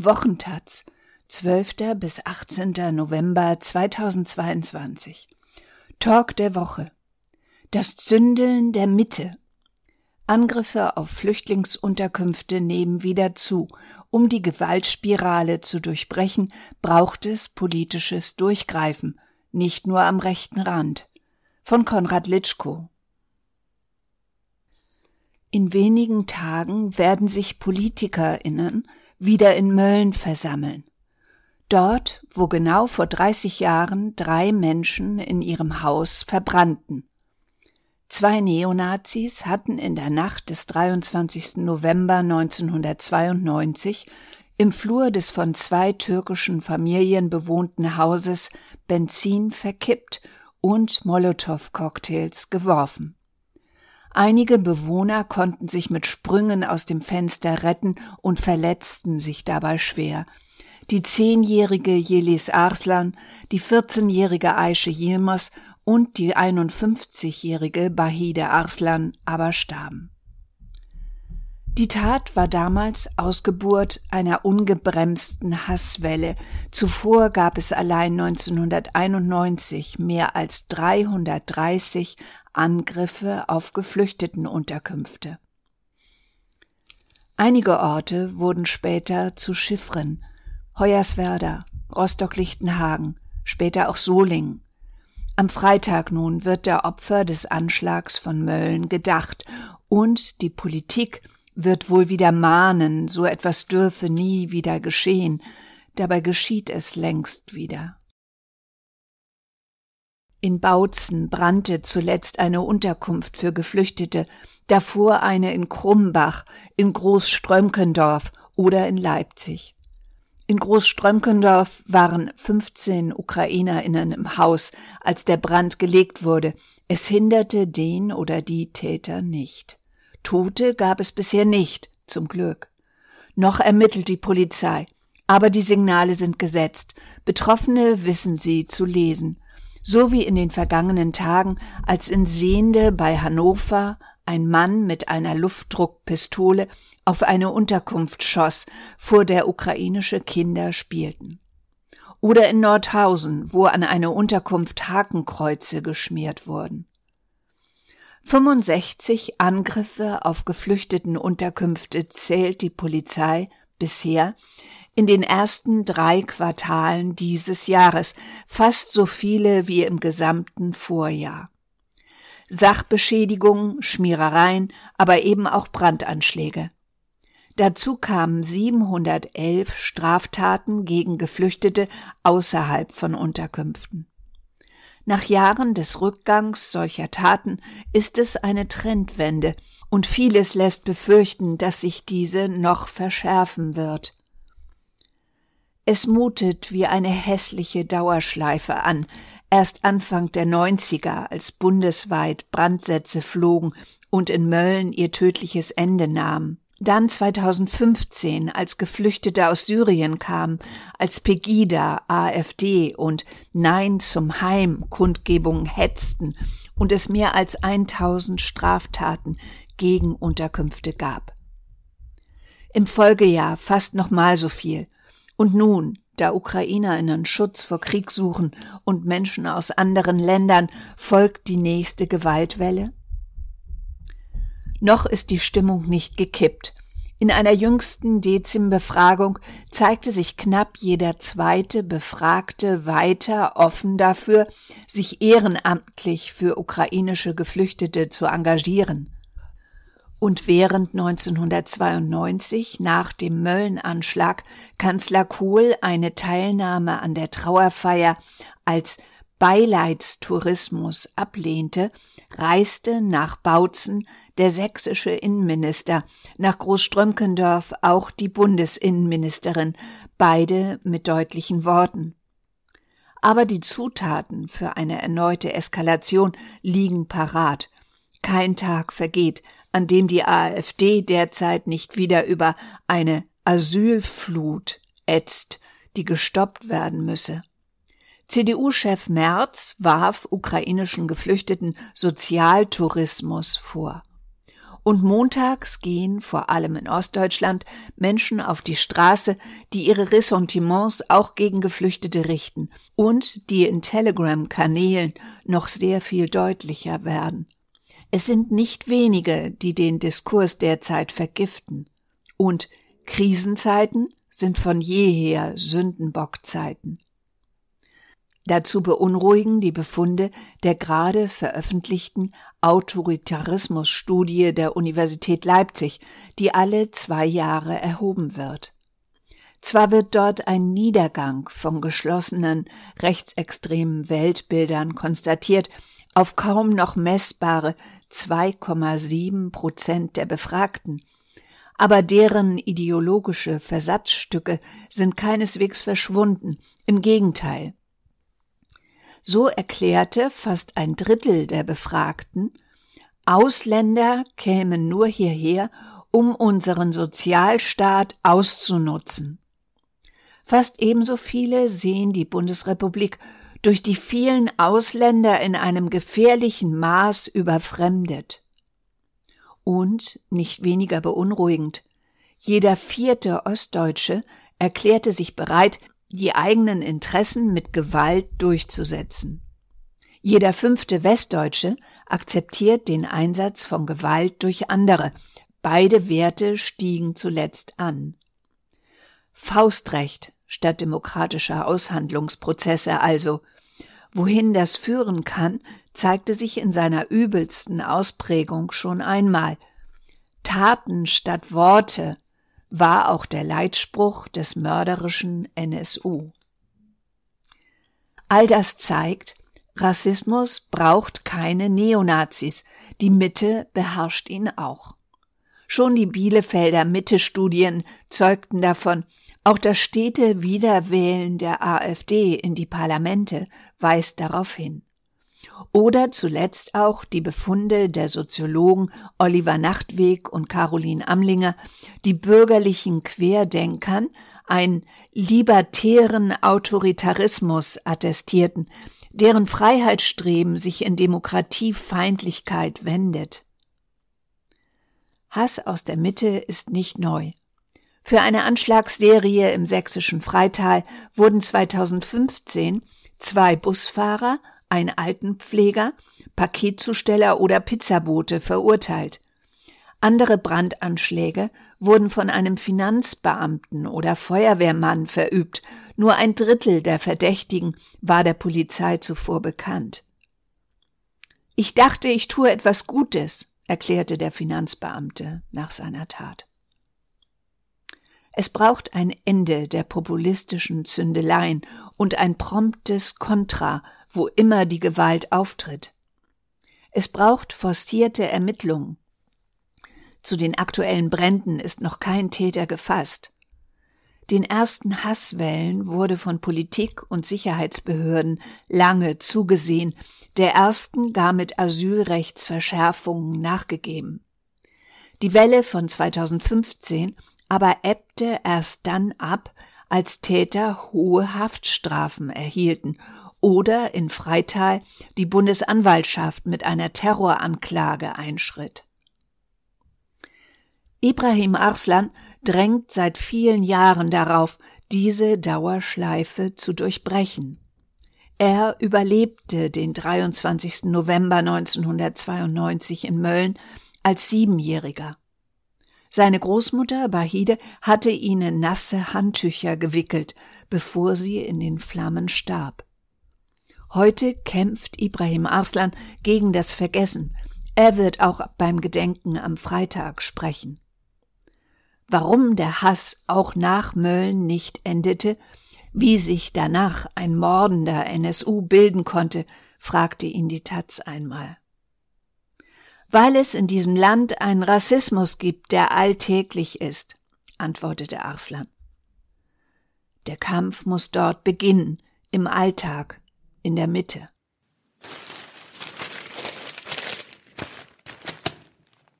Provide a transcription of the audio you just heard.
Wochentaz, 12. bis 18. November 2022. Talk der Woche. Das Zündeln der Mitte. Angriffe auf Flüchtlingsunterkünfte nehmen wieder zu. Um die Gewaltspirale zu durchbrechen, braucht es politisches Durchgreifen, nicht nur am rechten Rand. Von Konrad Litschko. In wenigen Tagen werden sich PolitikerInnen wieder in Mölln versammeln. Dort, wo genau vor 30 Jahren drei Menschen in ihrem Haus verbrannten. Zwei Neonazis hatten in der Nacht des 23. November 1992 im Flur des von zwei türkischen Familien bewohnten Hauses Benzin verkippt und Molotow-Cocktails geworfen. Einige Bewohner konnten sich mit Sprüngen aus dem Fenster retten und verletzten sich dabei schwer. Die zehnjährige Yelis Arslan, die 14-jährige Aische Yilmaz und die 51-jährige Bahide Arslan aber starben. Die Tat war damals Ausgeburt einer ungebremsten Hasswelle. Zuvor gab es allein 1991 mehr als 330 Angriffe auf Geflüchtetenunterkünfte. Einige Orte wurden später zu Chiffren, Hoyerswerda, Rostock-Lichtenhagen, später auch Solingen. Am Freitag nun wird der Opfer des Anschlags von Mölln gedacht und die Politik wird wohl wieder mahnen, so etwas dürfe nie wieder geschehen, dabei geschieht es längst wieder. In Bautzen brannte zuletzt eine Unterkunft für Geflüchtete, davor eine in Krumbach, in Großströmkendorf oder in Leipzig. In Großströmkendorf waren 15 UkrainerInnen im Haus, als der Brand gelegt wurde. Es hinderte den oder die Täter nicht. Tote gab es bisher nicht, zum Glück. Noch ermittelt die Polizei. Aber die Signale sind gesetzt. Betroffene wissen sie zu lesen so wie in den vergangenen Tagen, als in Sehende bei Hannover ein Mann mit einer Luftdruckpistole auf eine Unterkunft schoss, vor der ukrainische Kinder spielten. Oder in Nordhausen, wo an eine Unterkunft Hakenkreuze geschmiert wurden. 65 Angriffe auf geflüchteten Unterkünfte zählt die Polizei bisher in den ersten drei Quartalen dieses Jahres, fast so viele wie im gesamten Vorjahr. Sachbeschädigungen, Schmierereien, aber eben auch Brandanschläge. Dazu kamen 711 Straftaten gegen Geflüchtete außerhalb von Unterkünften. Nach Jahren des Rückgangs solcher Taten ist es eine Trendwende, und vieles lässt befürchten, dass sich diese noch verschärfen wird. Es mutet wie eine hässliche Dauerschleife an, erst Anfang der 90er, als bundesweit Brandsätze flogen und in Mölln ihr tödliches Ende nahmen. Dann 2015, als Geflüchtete aus Syrien kamen, als Pegida, AfD und Nein zum Heim Kundgebungen hetzten und es mehr als 1000 Straftaten gegen Unterkünfte gab. Im Folgejahr fast nochmal so viel und nun, da Ukrainerinnen Schutz vor Krieg suchen und Menschen aus anderen Ländern, folgt die nächste Gewaltwelle? Noch ist die Stimmung nicht gekippt. In einer jüngsten Dezim-Befragung zeigte sich knapp jeder zweite Befragte weiter offen dafür, sich ehrenamtlich für ukrainische Geflüchtete zu engagieren. Und während 1992 nach dem Mölln-Anschlag Kanzler Kohl eine Teilnahme an der Trauerfeier als Beileidstourismus ablehnte, reiste nach Bautzen der sächsische Innenminister, nach Großströmkendorf auch die Bundesinnenministerin, beide mit deutlichen Worten. Aber die Zutaten für eine erneute Eskalation liegen parat. Kein Tag vergeht, an dem die AfD derzeit nicht wieder über eine Asylflut ätzt, die gestoppt werden müsse. CDU-Chef Merz warf ukrainischen Geflüchteten Sozialtourismus vor. Und montags gehen, vor allem in Ostdeutschland, Menschen auf die Straße, die ihre Ressentiments auch gegen Geflüchtete richten und die in Telegram-Kanälen noch sehr viel deutlicher werden. Es sind nicht wenige, die den Diskurs derzeit vergiften. Und Krisenzeiten sind von jeher Sündenbockzeiten. Dazu beunruhigen die Befunde der gerade veröffentlichten Autoritarismusstudie der Universität Leipzig, die alle zwei Jahre erhoben wird. Zwar wird dort ein Niedergang von geschlossenen rechtsextremen Weltbildern konstatiert, auf kaum noch messbare 2,7 Prozent der Befragten, aber deren ideologische Versatzstücke sind keineswegs verschwunden, im Gegenteil. So erklärte fast ein Drittel der Befragten, Ausländer kämen nur hierher, um unseren Sozialstaat auszunutzen. Fast ebenso viele sehen die Bundesrepublik durch die vielen Ausländer in einem gefährlichen Maß überfremdet. Und, nicht weniger beunruhigend, jeder vierte Ostdeutsche erklärte sich bereit, die eigenen Interessen mit Gewalt durchzusetzen. Jeder fünfte Westdeutsche akzeptiert den Einsatz von Gewalt durch andere. Beide Werte stiegen zuletzt an. Faustrecht statt demokratischer Aushandlungsprozesse also. Wohin das führen kann, zeigte sich in seiner übelsten Ausprägung schon einmal. Taten statt Worte war auch der Leitspruch des mörderischen NSU. All das zeigt, Rassismus braucht keine Neonazis, die Mitte beherrscht ihn auch. Schon die Bielefelder Mitte-Studien zeugten davon, auch das stete Wiederwählen der AfD in die Parlamente weist darauf hin. Oder zuletzt auch die Befunde der Soziologen Oliver Nachtweg und Caroline Amlinger, die bürgerlichen Querdenkern einen libertären Autoritarismus attestierten, deren Freiheitsstreben sich in Demokratiefeindlichkeit wendet. Hass aus der Mitte ist nicht neu. Für eine Anschlagsserie im sächsischen Freital wurden 2015 zwei Busfahrer ein Altenpfleger, Paketzusteller oder Pizzabote verurteilt. Andere Brandanschläge wurden von einem Finanzbeamten oder Feuerwehrmann verübt, nur ein Drittel der Verdächtigen war der Polizei zuvor bekannt. Ich dachte, ich tue etwas Gutes, erklärte der Finanzbeamte nach seiner Tat. Es braucht ein Ende der populistischen Zündeleien und ein promptes Kontra wo immer die Gewalt auftritt. Es braucht forcierte Ermittlungen. Zu den aktuellen Bränden ist noch kein Täter gefasst. Den ersten Hasswellen wurde von Politik und Sicherheitsbehörden lange zugesehen, der ersten gar mit Asylrechtsverschärfungen nachgegeben. Die Welle von 2015 aber ebbte erst dann ab, als Täter hohe Haftstrafen erhielten oder in Freital die Bundesanwaltschaft mit einer Terroranklage einschritt. Ibrahim Arslan drängt seit vielen Jahren darauf, diese Dauerschleife zu durchbrechen. Er überlebte den 23. November 1992 in Mölln als Siebenjähriger. Seine Großmutter Bahide hatte ihn in nasse Handtücher gewickelt, bevor sie in den Flammen starb. Heute kämpft Ibrahim Arslan gegen das Vergessen. Er wird auch beim Gedenken am Freitag sprechen. Warum der Hass auch nach Mölln nicht endete, wie sich danach ein mordender NSU bilden konnte, fragte ihn die Taz einmal. Weil es in diesem Land einen Rassismus gibt, der alltäglich ist, antwortete Arslan. Der Kampf muss dort beginnen, im Alltag, in der Mitte.